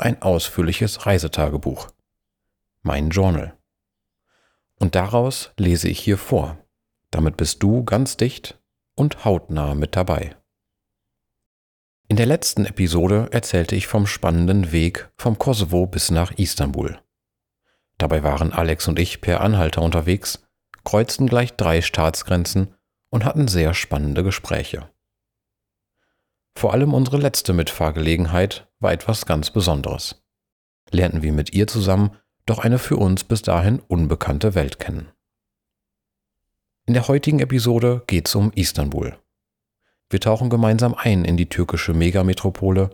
ein ausführliches Reisetagebuch. Mein Journal. Und daraus lese ich hier vor. Damit bist du ganz dicht und hautnah mit dabei. In der letzten Episode erzählte ich vom spannenden Weg vom Kosovo bis nach Istanbul. Dabei waren Alex und ich per Anhalter unterwegs, kreuzten gleich drei Staatsgrenzen und hatten sehr spannende Gespräche. Vor allem unsere letzte Mitfahrgelegenheit war etwas ganz Besonderes. Lernten wir mit ihr zusammen doch eine für uns bis dahin unbekannte Welt kennen. In der heutigen Episode geht es um Istanbul. Wir tauchen gemeinsam ein in die türkische Megametropole,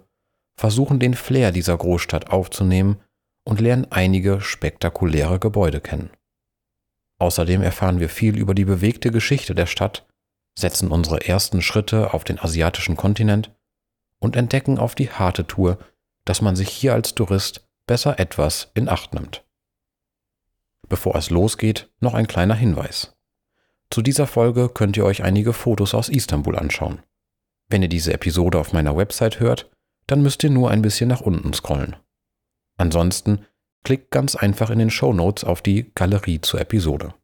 versuchen den Flair dieser Großstadt aufzunehmen und lernen einige spektakuläre Gebäude kennen. Außerdem erfahren wir viel über die bewegte Geschichte der Stadt, setzen unsere ersten Schritte auf den asiatischen Kontinent und entdecken auf die harte Tour, dass man sich hier als Tourist besser etwas in Acht nimmt. Bevor es losgeht, noch ein kleiner Hinweis. Zu dieser Folge könnt ihr euch einige Fotos aus Istanbul anschauen. Wenn ihr diese Episode auf meiner Website hört, dann müsst ihr nur ein bisschen nach unten scrollen. Ansonsten klickt ganz einfach in den Show Notes auf die Galerie zur Episode.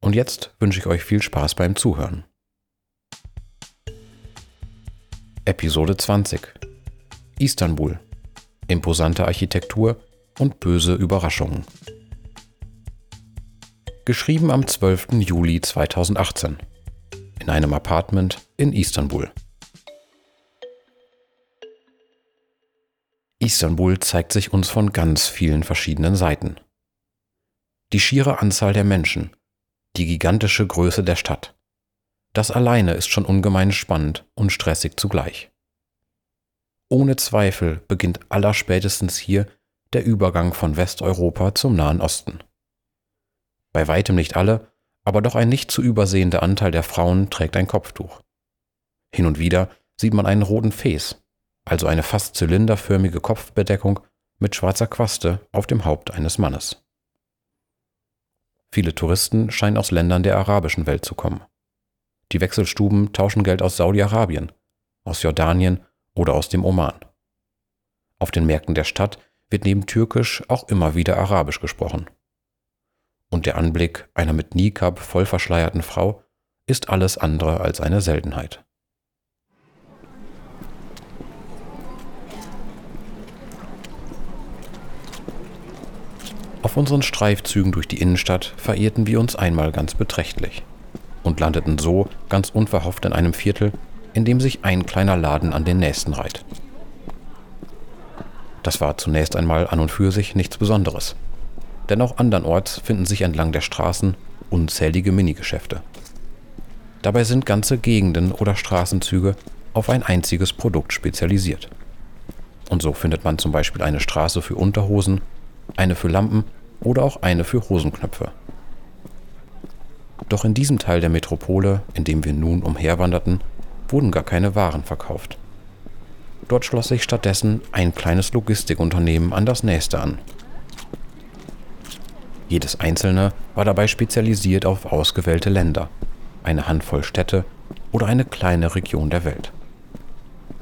Und jetzt wünsche ich euch viel Spaß beim Zuhören. Episode 20 Istanbul Imposante Architektur und böse Überraschungen. Geschrieben am 12. Juli 2018 in einem Apartment in Istanbul. Istanbul zeigt sich uns von ganz vielen verschiedenen Seiten. Die schiere Anzahl der Menschen, die gigantische Größe der Stadt, das alleine ist schon ungemein spannend und stressig zugleich. Ohne Zweifel beginnt allerspätestens hier der Übergang von Westeuropa zum Nahen Osten. Bei weitem nicht alle, aber doch ein nicht zu übersehender Anteil der Frauen trägt ein Kopftuch. Hin und wieder sieht man einen roten Fes, also eine fast zylinderförmige Kopfbedeckung mit schwarzer Quaste auf dem Haupt eines Mannes. Viele Touristen scheinen aus Ländern der arabischen Welt zu kommen. Die Wechselstuben tauschen Geld aus Saudi-Arabien, aus Jordanien oder aus dem Oman. Auf den Märkten der Stadt wird neben Türkisch auch immer wieder Arabisch gesprochen. Und der Anblick einer mit Nikab voll verschleierten Frau ist alles andere als eine Seltenheit. Auf unseren Streifzügen durch die Innenstadt verirrten wir uns einmal ganz beträchtlich und landeten so ganz unverhofft in einem Viertel, in dem sich ein kleiner Laden an den nächsten reiht. Das war zunächst einmal an und für sich nichts Besonderes. Denn auch andernorts finden sich entlang der Straßen unzählige Minigeschäfte. Dabei sind ganze Gegenden oder Straßenzüge auf ein einziges Produkt spezialisiert. Und so findet man zum Beispiel eine Straße für Unterhosen, eine für Lampen oder auch eine für Hosenknöpfe. Doch in diesem Teil der Metropole, in dem wir nun umherwanderten, wurden gar keine Waren verkauft. Dort schloss sich stattdessen ein kleines Logistikunternehmen an das nächste an. Jedes einzelne war dabei spezialisiert auf ausgewählte Länder, eine Handvoll Städte oder eine kleine Region der Welt.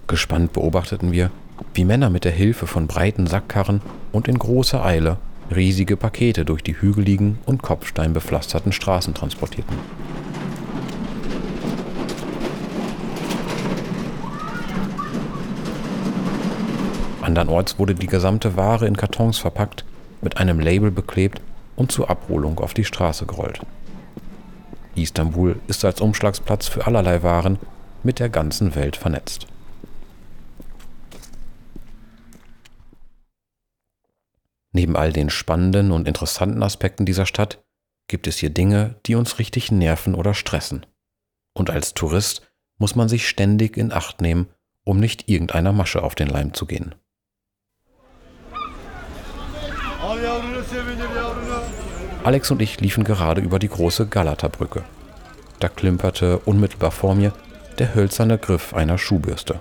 Gespannt beobachteten wir, wie Männer mit der Hilfe von breiten Sackkarren und in großer Eile riesige Pakete durch die hügeligen und kopfsteinbepflasterten Straßen transportierten. Andernorts wurde die gesamte Ware in Kartons verpackt, mit einem Label beklebt und zur Abholung auf die Straße gerollt. Istanbul ist als Umschlagsplatz für allerlei Waren mit der ganzen Welt vernetzt. Neben all den spannenden und interessanten Aspekten dieser Stadt gibt es hier Dinge, die uns richtig nerven oder stressen. Und als Tourist muss man sich ständig in Acht nehmen, um nicht irgendeiner Masche auf den Leim zu gehen. Alex und ich liefen gerade über die große Galata-Brücke. Da klimperte unmittelbar vor mir der hölzerne Griff einer Schuhbürste,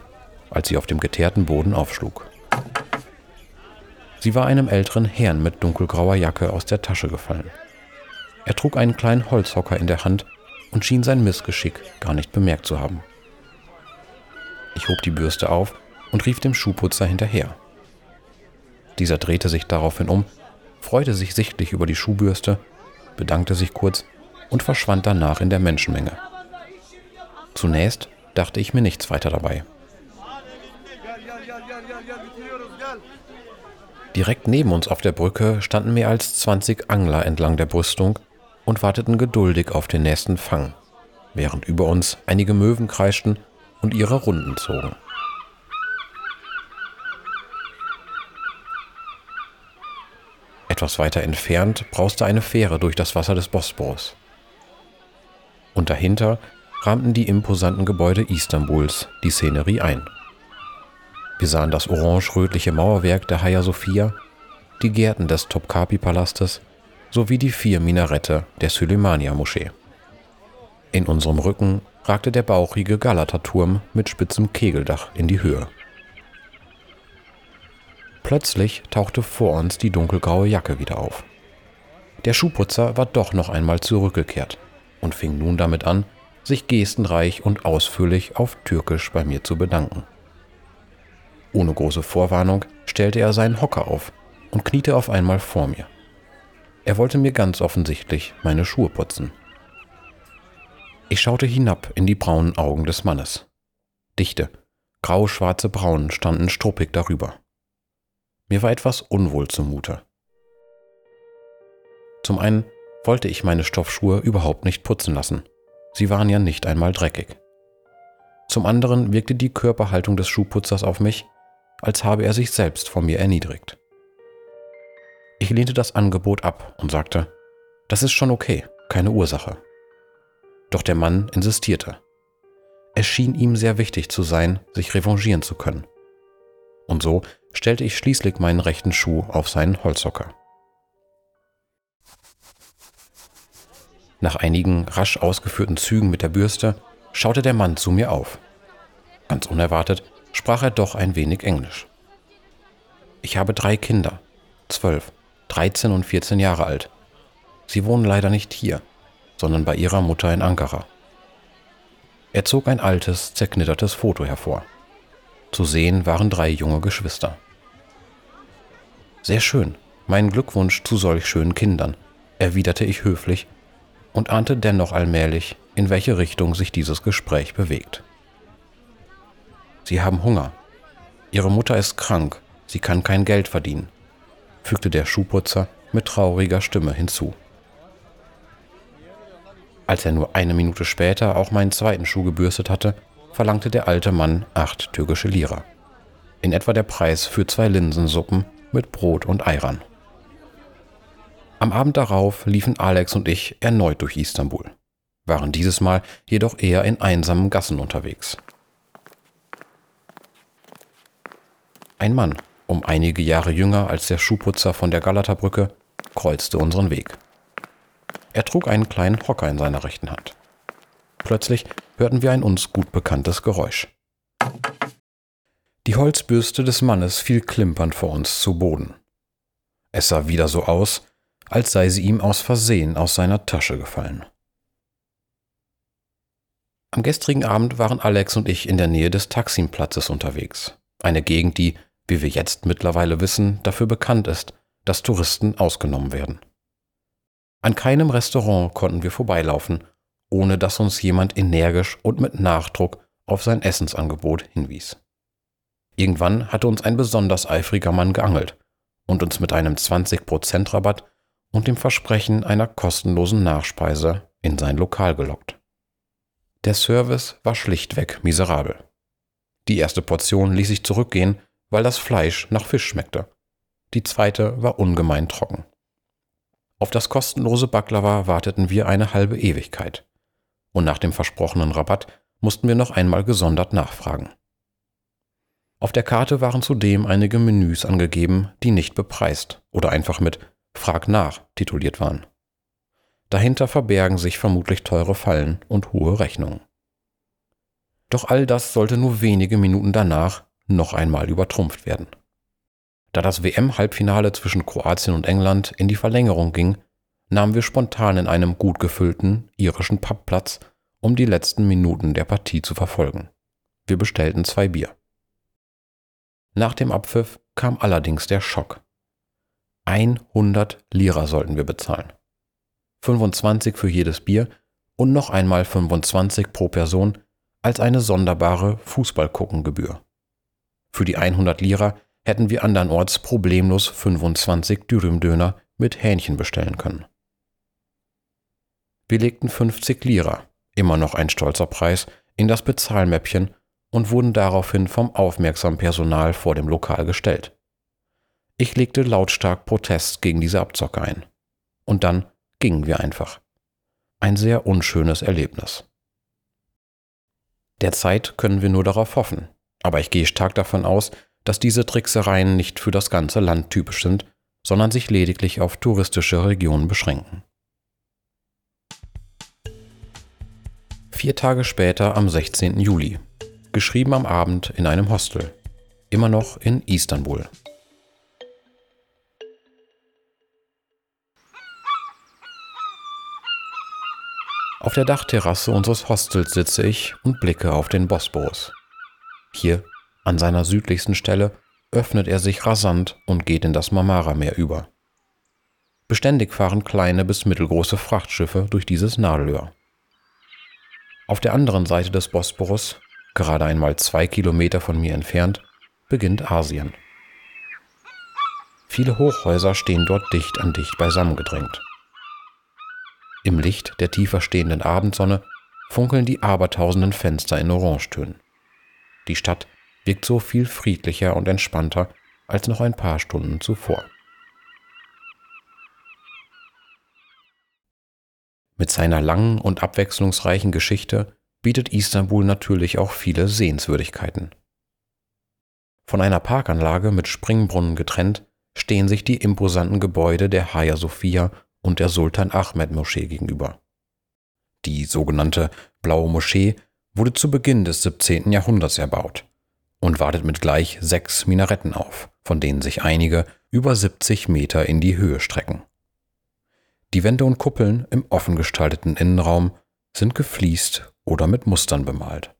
als sie auf dem geteerten Boden aufschlug. Sie war einem älteren Herrn mit dunkelgrauer Jacke aus der Tasche gefallen. Er trug einen kleinen Holzhocker in der Hand und schien sein Missgeschick gar nicht bemerkt zu haben. Ich hob die Bürste auf und rief dem Schuhputzer hinterher. Dieser drehte sich daraufhin um, freute sich sichtlich über die Schuhbürste, bedankte sich kurz und verschwand danach in der Menschenmenge. Zunächst dachte ich mir nichts weiter dabei. Direkt neben uns auf der Brücke standen mehr als 20 Angler entlang der Brüstung und warteten geduldig auf den nächsten Fang, während über uns einige Möwen kreischten und ihre Runden zogen. Etwas weiter entfernt brauste eine Fähre durch das Wasser des Bosporus. Und dahinter rahmten die imposanten Gebäude Istanbuls die Szenerie ein. Wir sahen das orange-rötliche Mauerwerk der Hagia Sophia, die Gärten des Topkapi-Palastes sowie die vier Minarette der Süleymania-Moschee. In unserem Rücken ragte der bauchige Galata-Turm mit spitzem Kegeldach in die Höhe. Plötzlich tauchte vor uns die dunkelgraue Jacke wieder auf. Der Schuhputzer war doch noch einmal zurückgekehrt und fing nun damit an, sich gestenreich und ausführlich auf Türkisch bei mir zu bedanken. Ohne große Vorwarnung stellte er seinen Hocker auf und kniete auf einmal vor mir. Er wollte mir ganz offensichtlich meine Schuhe putzen. Ich schaute hinab in die braunen Augen des Mannes. Dichte, grau-schwarze Brauen standen struppig darüber. Mir war etwas unwohl zumute. Zum einen wollte ich meine Stoffschuhe überhaupt nicht putzen lassen. Sie waren ja nicht einmal dreckig. Zum anderen wirkte die Körperhaltung des Schuhputzers auf mich, als habe er sich selbst vor mir erniedrigt. Ich lehnte das Angebot ab und sagte, das ist schon okay, keine Ursache. Doch der Mann insistierte. Es schien ihm sehr wichtig zu sein, sich revanchieren zu können. Und so stellte ich schließlich meinen rechten Schuh auf seinen Holzhocker. Nach einigen rasch ausgeführten Zügen mit der Bürste schaute der Mann zu mir auf. Ganz unerwartet sprach er doch ein wenig Englisch. Ich habe drei Kinder, zwölf, dreizehn und vierzehn Jahre alt. Sie wohnen leider nicht hier, sondern bei ihrer Mutter in Ankara. Er zog ein altes, zerknittertes Foto hervor. Zu sehen waren drei junge Geschwister. Sehr schön, mein Glückwunsch zu solch schönen Kindern, erwiderte ich höflich und ahnte dennoch allmählich, in welche Richtung sich dieses Gespräch bewegt. Sie haben Hunger. Ihre Mutter ist krank, sie kann kein Geld verdienen, fügte der Schuhputzer mit trauriger Stimme hinzu. Als er nur eine Minute später auch meinen zweiten Schuh gebürstet hatte, verlangte der alte Mann acht türkische Lira. In etwa der Preis für zwei Linsensuppen mit Brot und Eiran. Am Abend darauf liefen Alex und ich erneut durch Istanbul, waren dieses Mal jedoch eher in einsamen Gassen unterwegs. Ein Mann, um einige Jahre jünger als der Schuhputzer von der Galata-Brücke, kreuzte unseren Weg. Er trug einen kleinen Hocker in seiner rechten Hand. Plötzlich hörten wir ein uns gut bekanntes Geräusch. Die Holzbürste des Mannes fiel klimpernd vor uns zu Boden. Es sah wieder so aus, als sei sie ihm aus Versehen aus seiner Tasche gefallen. Am gestrigen Abend waren Alex und ich in der Nähe des Taksimplatzes unterwegs, eine Gegend, die, wie wir jetzt mittlerweile wissen, dafür bekannt ist, dass Touristen ausgenommen werden. An keinem Restaurant konnten wir vorbeilaufen, ohne dass uns jemand energisch und mit Nachdruck auf sein Essensangebot hinwies. Irgendwann hatte uns ein besonders eifriger Mann geangelt und uns mit einem 20% Rabatt und dem Versprechen einer kostenlosen Nachspeise in sein Lokal gelockt. Der Service war schlichtweg miserabel. Die erste Portion ließ sich zurückgehen, weil das Fleisch nach Fisch schmeckte. Die zweite war ungemein trocken. Auf das kostenlose Baklava warteten wir eine halbe Ewigkeit. Und nach dem versprochenen Rabatt mussten wir noch einmal gesondert nachfragen. Auf der Karte waren zudem einige Menüs angegeben, die nicht bepreist oder einfach mit Frag nach tituliert waren. Dahinter verbergen sich vermutlich teure Fallen und hohe Rechnungen. Doch all das sollte nur wenige Minuten danach noch einmal übertrumpft werden. Da das WM-Halbfinale zwischen Kroatien und England in die Verlängerung ging, nahmen wir spontan in einem gut gefüllten irischen Pub Platz, um die letzten Minuten der Partie zu verfolgen. Wir bestellten zwei Bier. Nach dem Abpfiff kam allerdings der Schock. 100 Lira sollten wir bezahlen. 25 für jedes Bier und noch einmal 25 pro Person als eine sonderbare Fußballguckengebühr. Für die 100 Lira hätten wir andernorts problemlos 25 Dürümdöner mit Hähnchen bestellen können. Wir legten 50 Lira, immer noch ein stolzer Preis, in das Bezahlmäppchen und wurden daraufhin vom aufmerksamen Personal vor dem Lokal gestellt. Ich legte lautstark Protest gegen diese Abzocke ein. Und dann gingen wir einfach. Ein sehr unschönes Erlebnis. Derzeit können wir nur darauf hoffen, aber ich gehe stark davon aus, dass diese Tricksereien nicht für das ganze Land typisch sind, sondern sich lediglich auf touristische Regionen beschränken. Vier Tage später am 16. Juli, geschrieben am Abend in einem Hostel, immer noch in Istanbul. Auf der Dachterrasse unseres Hostels sitze ich und blicke auf den Bosporus. Hier, an seiner südlichsten Stelle, öffnet er sich rasant und geht in das Marmara-Meer über. Beständig fahren kleine bis mittelgroße Frachtschiffe durch dieses Nadelöhr. Auf der anderen Seite des Bosporus, gerade einmal zwei Kilometer von mir entfernt, beginnt Asien. Viele Hochhäuser stehen dort dicht an dicht beisammengedrängt. Im Licht der tiefer stehenden Abendsonne funkeln die abertausenden Fenster in Orangetönen. Die Stadt wirkt so viel friedlicher und entspannter als noch ein paar Stunden zuvor. Mit seiner langen und abwechslungsreichen Geschichte bietet Istanbul natürlich auch viele Sehenswürdigkeiten. Von einer Parkanlage mit Springbrunnen getrennt stehen sich die imposanten Gebäude der Hagia Sophia und der Sultan Ahmed Moschee gegenüber. Die sogenannte Blaue Moschee wurde zu Beginn des 17. Jahrhunderts erbaut und wartet mit gleich sechs Minaretten auf, von denen sich einige über 70 Meter in die Höhe strecken. Die Wände und Kuppeln im offen gestalteten Innenraum sind gefliest oder mit Mustern bemalt.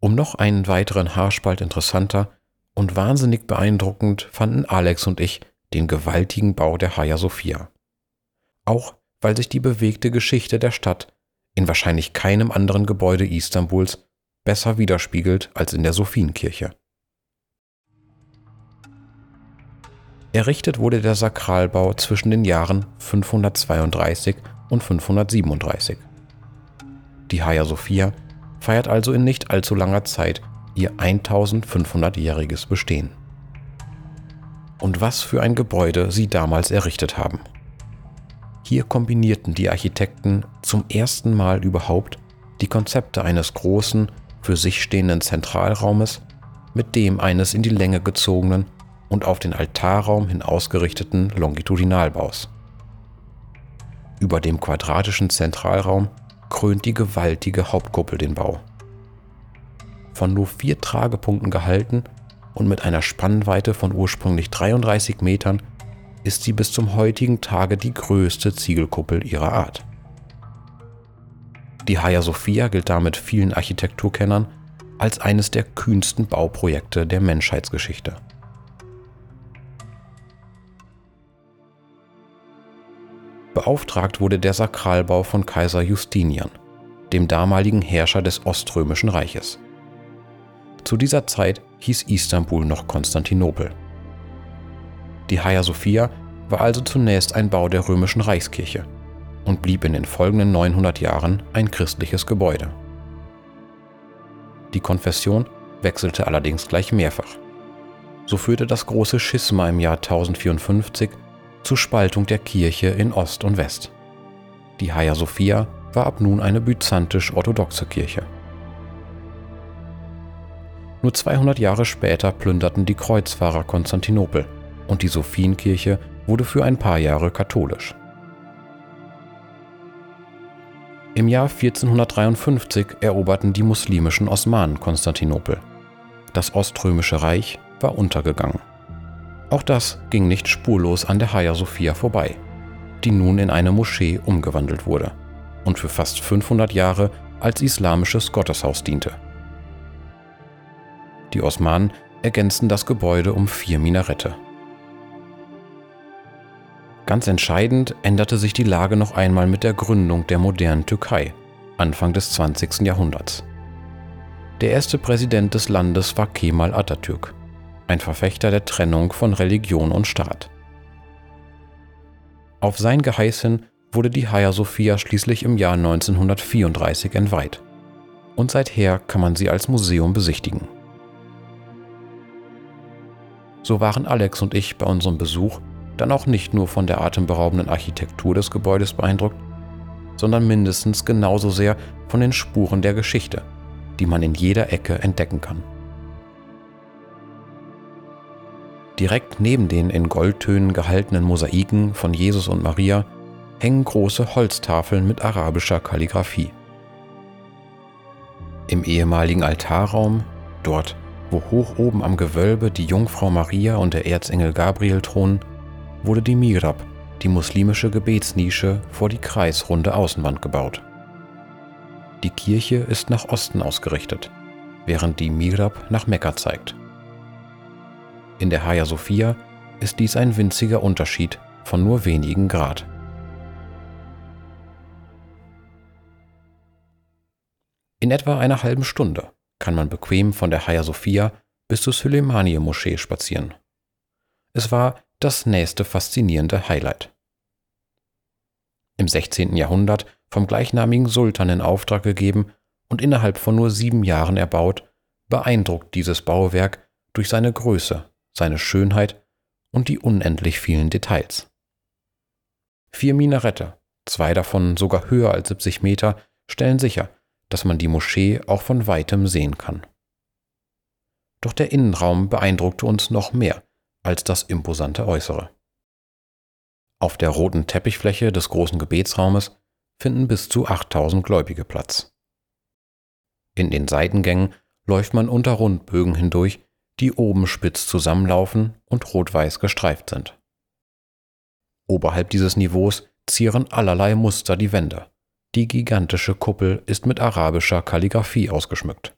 Um noch einen weiteren Haarspalt interessanter und wahnsinnig beeindruckend fanden Alex und ich den gewaltigen Bau der Hagia Sophia. Auch weil sich die bewegte Geschichte der Stadt in wahrscheinlich keinem anderen Gebäude Istanbuls besser widerspiegelt als in der Sophienkirche. Errichtet wurde der Sakralbau zwischen den Jahren 532 und 537. Die Hagia Sophia feiert also in nicht allzu langer Zeit ihr 1500-jähriges Bestehen und was für ein Gebäude sie damals errichtet haben. Hier kombinierten die Architekten zum ersten Mal überhaupt die Konzepte eines großen, für sich stehenden Zentralraumes mit dem eines in die Länge gezogenen und auf den Altarraum hin ausgerichteten Longitudinalbaus. Über dem quadratischen Zentralraum krönt die gewaltige Hauptkuppel den Bau. Von nur vier Tragepunkten gehalten und mit einer Spannweite von ursprünglich 33 Metern ist sie bis zum heutigen Tage die größte Ziegelkuppel ihrer Art. Die Hagia Sophia gilt damit vielen Architekturkennern als eines der kühnsten Bauprojekte der Menschheitsgeschichte. Beauftragt wurde der Sakralbau von Kaiser Justinian, dem damaligen Herrscher des Oströmischen Reiches. Zu dieser Zeit hieß Istanbul noch Konstantinopel. Die Hagia Sophia war also zunächst ein Bau der römischen Reichskirche und blieb in den folgenden 900 Jahren ein christliches Gebäude. Die Konfession wechselte allerdings gleich mehrfach. So führte das große Schisma im Jahr 1054 zur Spaltung der Kirche in Ost und West. Die Hagia Sophia war ab nun eine byzantisch-orthodoxe Kirche. Nur 200 Jahre später plünderten die Kreuzfahrer Konstantinopel und die Sophienkirche wurde für ein paar Jahre katholisch. Im Jahr 1453 eroberten die muslimischen Osmanen Konstantinopel. Das Oströmische Reich war untergegangen. Auch das ging nicht spurlos an der Hagia Sophia vorbei, die nun in eine Moschee umgewandelt wurde und für fast 500 Jahre als islamisches Gotteshaus diente. Die Osmanen ergänzten das Gebäude um vier Minarette. Ganz entscheidend änderte sich die Lage noch einmal mit der Gründung der modernen Türkei, Anfang des 20. Jahrhunderts. Der erste Präsident des Landes war Kemal Atatürk, ein Verfechter der Trennung von Religion und Staat. Auf sein Geheiß hin wurde die Hagia Sophia schließlich im Jahr 1934 entweiht. Und seither kann man sie als Museum besichtigen. So waren Alex und ich bei unserem Besuch dann auch nicht nur von der atemberaubenden Architektur des Gebäudes beeindruckt, sondern mindestens genauso sehr von den Spuren der Geschichte, die man in jeder Ecke entdecken kann. Direkt neben den in Goldtönen gehaltenen Mosaiken von Jesus und Maria hängen große Holztafeln mit arabischer Kalligraphie. Im ehemaligen Altarraum, dort wo hoch oben am Gewölbe die Jungfrau Maria und der Erzengel Gabriel thronen, wurde die Mihrab, die muslimische Gebetsnische, vor die kreisrunde Außenwand gebaut. Die Kirche ist nach Osten ausgerichtet, während die Mihrab nach Mekka zeigt. In der Hagia Sophia ist dies ein winziger Unterschied von nur wenigen Grad. In etwa einer halben Stunde kann man bequem von der Hagia Sophia bis zur Süleymaniye-Moschee spazieren. Es war das nächste faszinierende Highlight. Im 16. Jahrhundert vom gleichnamigen Sultan in Auftrag gegeben und innerhalb von nur sieben Jahren erbaut, beeindruckt dieses Bauwerk durch seine Größe, seine Schönheit und die unendlich vielen Details. Vier Minarette, zwei davon sogar höher als 70 Meter, stellen sicher, dass man die Moschee auch von weitem sehen kann. Doch der Innenraum beeindruckte uns noch mehr als das imposante Äußere. Auf der roten Teppichfläche des großen Gebetsraumes finden bis zu 8000 Gläubige Platz. In den Seitengängen läuft man unter Rundbögen hindurch, die oben spitz zusammenlaufen und rot-weiß gestreift sind. Oberhalb dieses Niveaus zieren allerlei Muster die Wände. Die gigantische Kuppel ist mit arabischer Kalligraphie ausgeschmückt.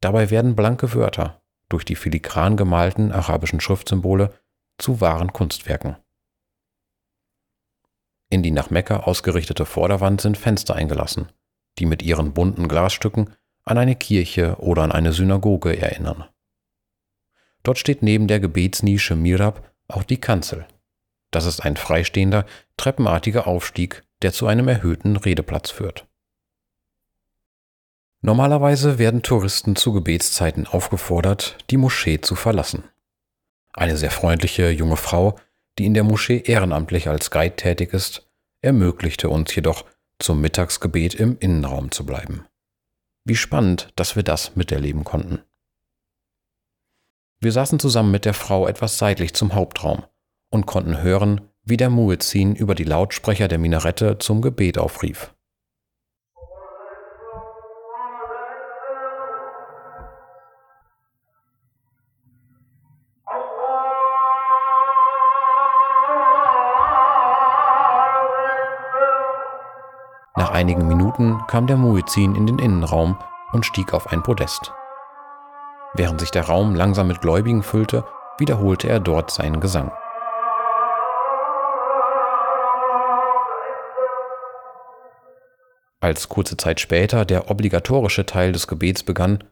Dabei werden blanke Wörter, durch die filigran gemalten arabischen Schriftsymbole zu wahren Kunstwerken. In die nach Mekka ausgerichtete Vorderwand sind Fenster eingelassen, die mit ihren bunten Glasstücken an eine Kirche oder an eine Synagoge erinnern. Dort steht neben der Gebetsnische Mirab auch die Kanzel. Das ist ein freistehender, treppenartiger Aufstieg, der zu einem erhöhten Redeplatz führt. Normalerweise werden Touristen zu Gebetszeiten aufgefordert, die Moschee zu verlassen. Eine sehr freundliche junge Frau, die in der Moschee ehrenamtlich als Guide tätig ist, ermöglichte uns jedoch, zum Mittagsgebet im Innenraum zu bleiben. Wie spannend, dass wir das miterleben konnten. Wir saßen zusammen mit der Frau etwas seitlich zum Hauptraum und konnten hören, wie der Muezzin über die Lautsprecher der Minarette zum Gebet aufrief. Einigen Minuten kam der Muezzin in den Innenraum und stieg auf ein Podest. Während sich der Raum langsam mit Gläubigen füllte, wiederholte er dort seinen Gesang. Als kurze Zeit später der obligatorische Teil des Gebets begann,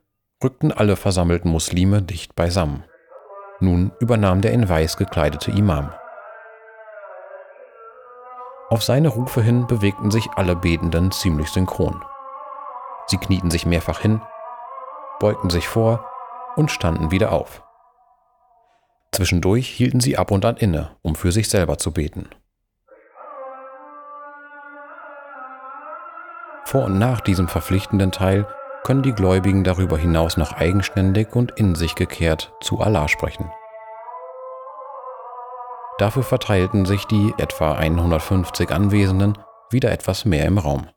rückten alle versammelten Muslime dicht beisammen. Nun übernahm der in weiß gekleidete Imam. Auf seine Rufe hin bewegten sich alle Betenden ziemlich synchron. Sie knieten sich mehrfach hin, beugten sich vor und standen wieder auf. Zwischendurch hielten sie ab und an inne, um für sich selber zu beten. Vor und nach diesem verpflichtenden Teil können die Gläubigen darüber hinaus noch eigenständig und in sich gekehrt zu Allah sprechen. Dafür verteilten sich die etwa 150 Anwesenden wieder etwas mehr im Raum.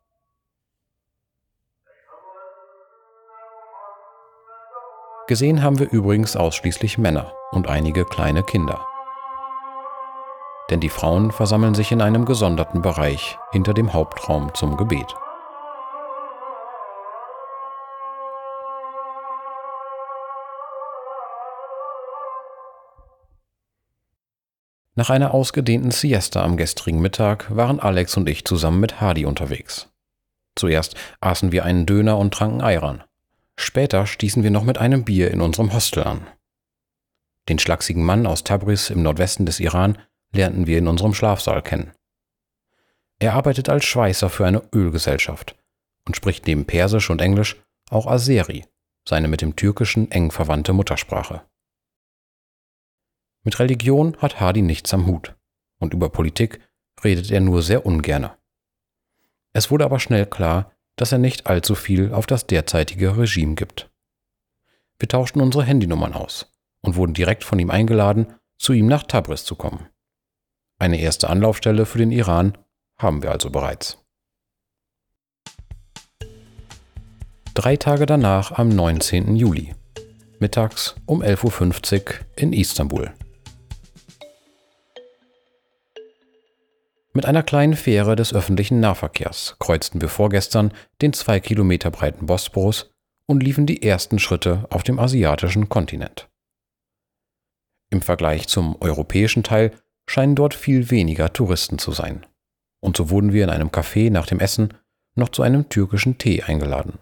Gesehen haben wir übrigens ausschließlich Männer und einige kleine Kinder. Denn die Frauen versammeln sich in einem gesonderten Bereich hinter dem Hauptraum zum Gebet. Nach einer ausgedehnten Siesta am gestrigen Mittag waren Alex und ich zusammen mit Hardy unterwegs. Zuerst aßen wir einen Döner und tranken Ayran. Später stießen wir noch mit einem Bier in unserem Hostel an. Den schlachsigen Mann aus Tabriz im Nordwesten des Iran lernten wir in unserem Schlafsaal kennen. Er arbeitet als Schweißer für eine Ölgesellschaft und spricht neben Persisch und Englisch auch Azeri, seine mit dem Türkischen eng verwandte Muttersprache. Mit Religion hat Hardy nichts am Hut und über Politik redet er nur sehr ungerne. Es wurde aber schnell klar, dass er nicht allzu viel auf das derzeitige Regime gibt. Wir tauschten unsere Handynummern aus und wurden direkt von ihm eingeladen, zu ihm nach Tabriz zu kommen. Eine erste Anlaufstelle für den Iran haben wir also bereits. Drei Tage danach, am 19. Juli, mittags um 11.50 Uhr in Istanbul. Mit einer kleinen Fähre des öffentlichen Nahverkehrs kreuzten wir vorgestern den zwei Kilometer breiten Bosporus und liefen die ersten Schritte auf dem asiatischen Kontinent. Im Vergleich zum europäischen Teil scheinen dort viel weniger Touristen zu sein. Und so wurden wir in einem Café nach dem Essen noch zu einem türkischen Tee eingeladen.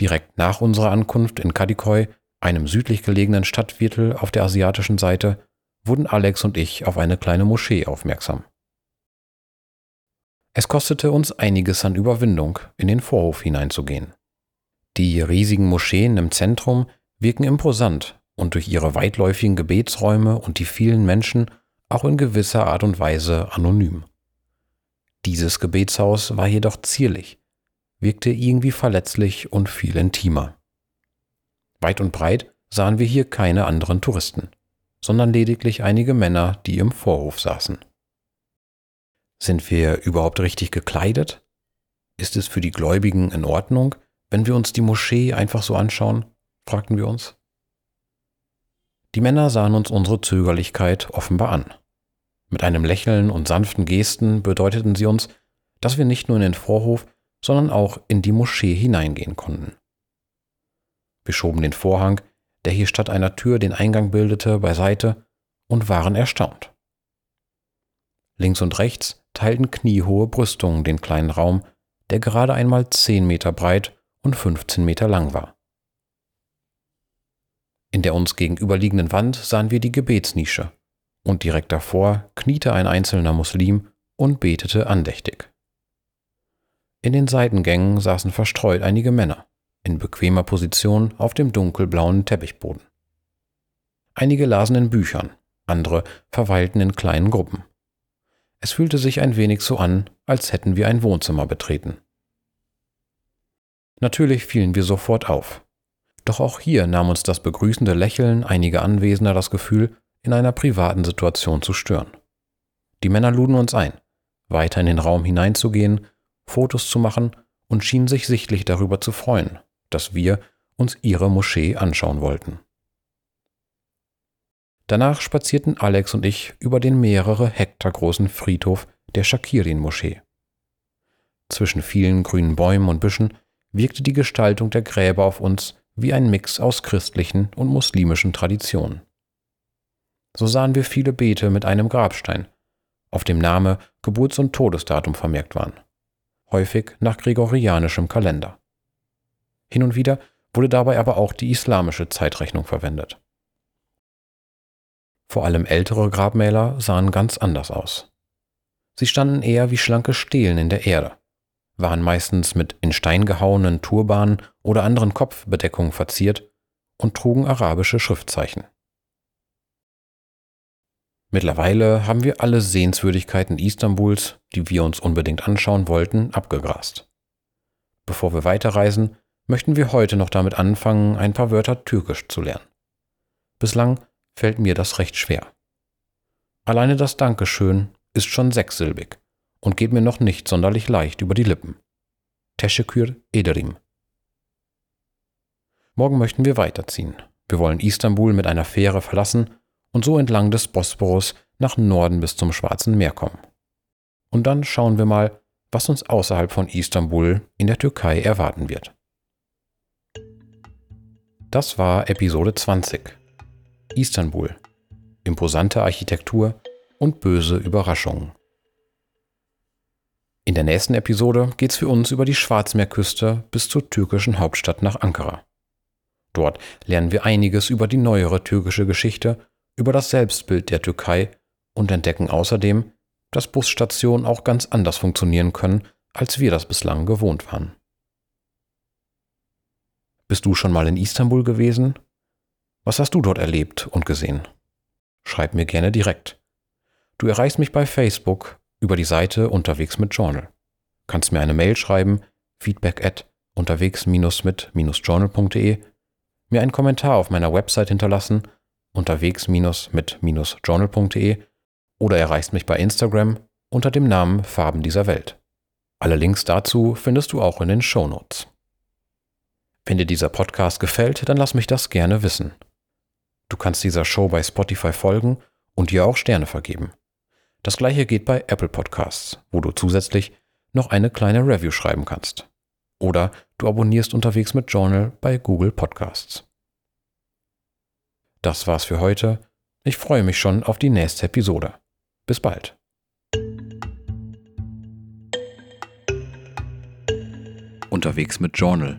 Direkt nach unserer Ankunft in Kadikoy, einem südlich gelegenen Stadtviertel auf der asiatischen Seite, wurden Alex und ich auf eine kleine Moschee aufmerksam. Es kostete uns einiges an Überwindung, in den Vorhof hineinzugehen. Die riesigen Moscheen im Zentrum wirken imposant und durch ihre weitläufigen Gebetsräume und die vielen Menschen auch in gewisser Art und Weise anonym. Dieses Gebetshaus war jedoch zierlich, wirkte irgendwie verletzlich und viel intimer. Weit und breit sahen wir hier keine anderen Touristen sondern lediglich einige Männer, die im Vorhof saßen. Sind wir überhaupt richtig gekleidet? Ist es für die Gläubigen in Ordnung, wenn wir uns die Moschee einfach so anschauen? fragten wir uns. Die Männer sahen uns unsere Zögerlichkeit offenbar an. Mit einem Lächeln und sanften Gesten bedeuteten sie uns, dass wir nicht nur in den Vorhof, sondern auch in die Moschee hineingehen konnten. Wir schoben den Vorhang, der hier statt einer Tür den Eingang bildete, beiseite und waren erstaunt. Links und rechts teilten kniehohe Brüstungen den kleinen Raum, der gerade einmal zehn Meter breit und 15 Meter lang war. In der uns gegenüberliegenden Wand sahen wir die Gebetsnische, und direkt davor kniete ein einzelner Muslim und betete andächtig. In den Seitengängen saßen verstreut einige Männer in bequemer Position auf dem dunkelblauen Teppichboden. Einige lasen in Büchern, andere verweilten in kleinen Gruppen. Es fühlte sich ein wenig so an, als hätten wir ein Wohnzimmer betreten. Natürlich fielen wir sofort auf. Doch auch hier nahm uns das begrüßende Lächeln einiger Anwesender das Gefühl, in einer privaten Situation zu stören. Die Männer luden uns ein, weiter in den Raum hineinzugehen, Fotos zu machen und schienen sich sichtlich darüber zu freuen, dass wir uns ihre Moschee anschauen wollten. Danach spazierten Alex und ich über den mehrere Hektar großen Friedhof der Shakirin-Moschee. Zwischen vielen grünen Bäumen und Büschen wirkte die Gestaltung der Gräber auf uns wie ein Mix aus christlichen und muslimischen Traditionen. So sahen wir viele Beete mit einem Grabstein, auf dem Name, Geburts- und Todesdatum vermerkt waren, häufig nach gregorianischem Kalender. Hin und wieder wurde dabei aber auch die islamische Zeitrechnung verwendet. Vor allem ältere Grabmäler sahen ganz anders aus. Sie standen eher wie schlanke Stelen in der Erde, waren meistens mit in Stein gehauenen Turbanen oder anderen Kopfbedeckungen verziert und trugen arabische Schriftzeichen. Mittlerweile haben wir alle Sehenswürdigkeiten Istanbuls, die wir uns unbedingt anschauen wollten, abgegrast. Bevor wir weiterreisen, möchten wir heute noch damit anfangen, ein paar Wörter Türkisch zu lernen. Bislang fällt mir das recht schwer. Alleine das Dankeschön ist schon sechssilbig und geht mir noch nicht sonderlich leicht über die Lippen. Teşekkür ederim. Morgen möchten wir weiterziehen. Wir wollen Istanbul mit einer Fähre verlassen und so entlang des Bosporus nach Norden bis zum Schwarzen Meer kommen. Und dann schauen wir mal, was uns außerhalb von Istanbul in der Türkei erwarten wird. Das war Episode 20. Istanbul. Imposante Architektur und böse Überraschungen. In der nächsten Episode geht es für uns über die Schwarzmeerküste bis zur türkischen Hauptstadt nach Ankara. Dort lernen wir einiges über die neuere türkische Geschichte, über das Selbstbild der Türkei und entdecken außerdem, dass Busstationen auch ganz anders funktionieren können, als wir das bislang gewohnt waren. Bist du schon mal in Istanbul gewesen? Was hast du dort erlebt und gesehen? Schreib mir gerne direkt. Du erreichst mich bei Facebook über die Seite unterwegs mit Journal. Kannst mir eine Mail schreiben, feedback at unterwegs-mit-journal.de mir einen Kommentar auf meiner Website hinterlassen, unterwegs-mit-journal.de oder erreichst mich bei Instagram unter dem Namen Farben dieser Welt. Alle Links dazu findest du auch in den Show Notes. Wenn dir dieser Podcast gefällt, dann lass mich das gerne wissen. Du kannst dieser Show bei Spotify folgen und dir auch Sterne vergeben. Das gleiche geht bei Apple Podcasts, wo du zusätzlich noch eine kleine Review schreiben kannst. Oder du abonnierst unterwegs mit Journal bei Google Podcasts. Das war's für heute. Ich freue mich schon auf die nächste Episode. Bis bald. Unterwegs mit Journal.